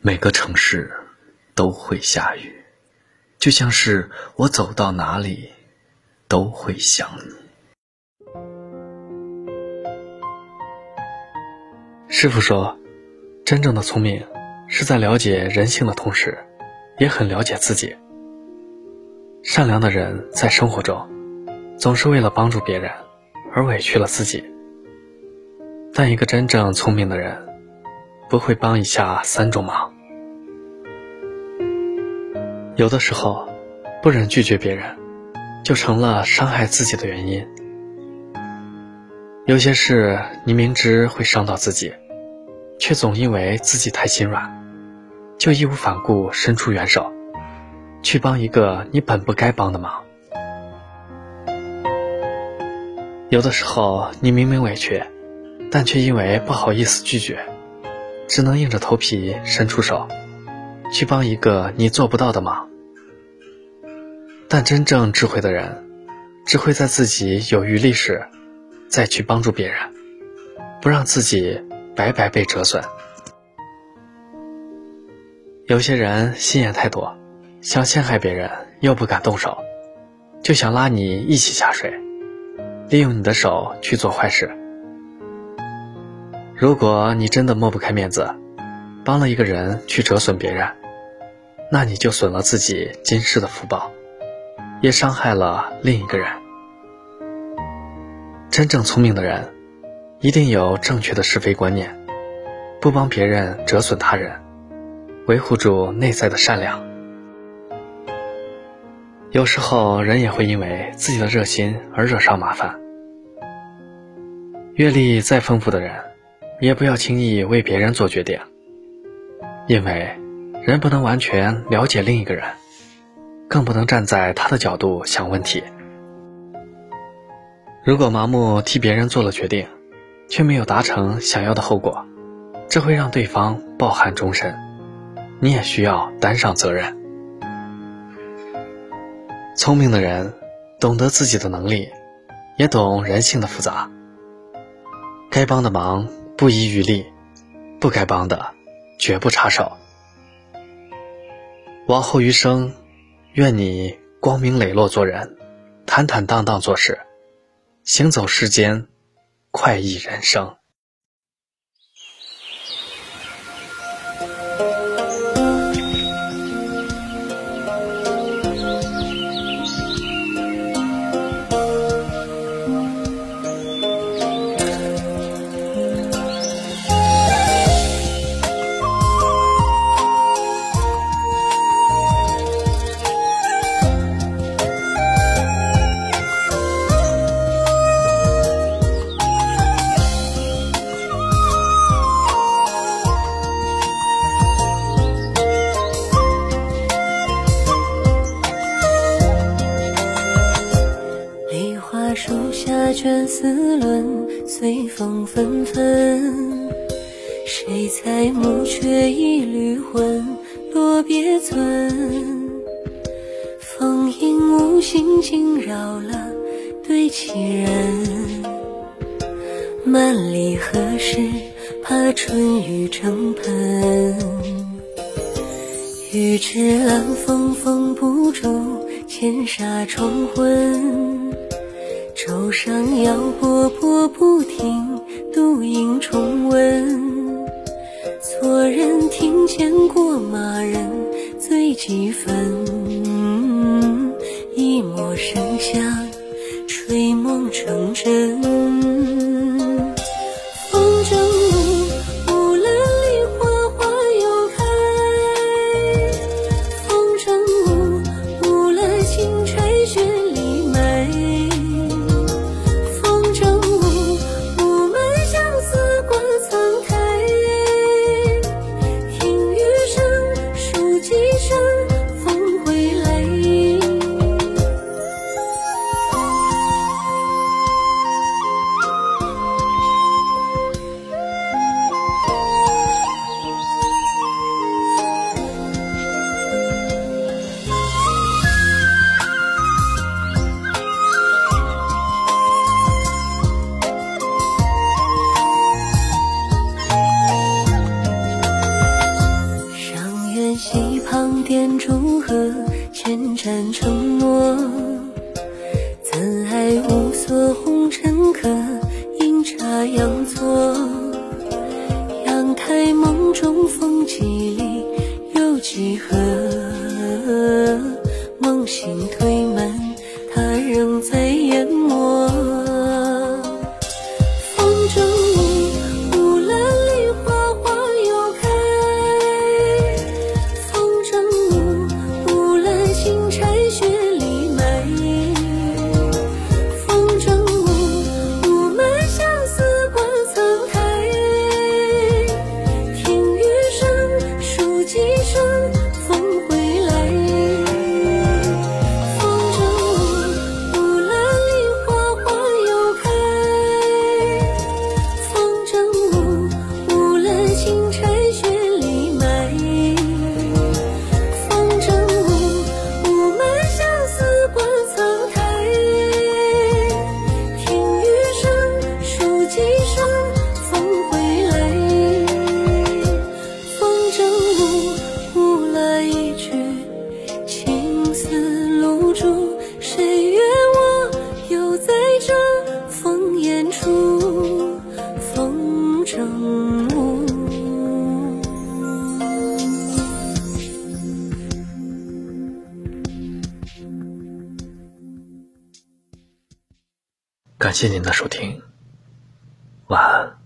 每个城市都会下雨，就像是我走到哪里都会想你。师傅说，真正的聪明是在了解人性的同时，也很了解自己。善良的人在生活中，总是为了帮助别人而委屈了自己。但一个真正聪明的人，不会帮一下三种忙。有的时候，不忍拒绝别人，就成了伤害自己的原因。有些事你明知会伤到自己，却总因为自己太心软，就义无反顾伸出援手，去帮一个你本不该帮的忙。有的时候，你明明委屈。但却因为不好意思拒绝，只能硬着头皮伸出手，去帮一个你做不到的忙。但真正智慧的人，只会在自己有余力时，再去帮助别人，不让自己白白被折损。有些人心眼太多，想陷害别人又不敢动手，就想拉你一起下水，利用你的手去做坏事。如果你真的抹不开面子，帮了一个人去折损别人，那你就损了自己今世的福报，也伤害了另一个人。真正聪明的人，一定有正确的是非观念，不帮别人折损他人，维护住内在的善良。有时候人也会因为自己的热心而惹上麻烦。阅历再丰富的人。也不要轻易为别人做决定，因为人不能完全了解另一个人，更不能站在他的角度想问题。如果盲目替别人做了决定，却没有达成想要的后果，这会让对方抱憾终身，你也需要担上责任。聪明的人懂得自己的能力，也懂人性的复杂，该帮的忙。不遗余力，不该帮的，绝不插手。往后余生，愿你光明磊落做人，坦坦荡荡做事，行走世间，快意人生。树下卷丝纶，随风纷纷。谁裁木缺一缕魂？落别村，风影无心惊扰了对棋人。万里何时怕春雨成盆？欲知暗风封不住千沙重魂。舟上摇波波不停，独影重温。错人庭前过马人醉几分，一抹笙香，吹梦成真。点祝贺，千盏承诺。怎爱无所红尘客，阴差阳错。阳台梦中感谢您的收听，晚安。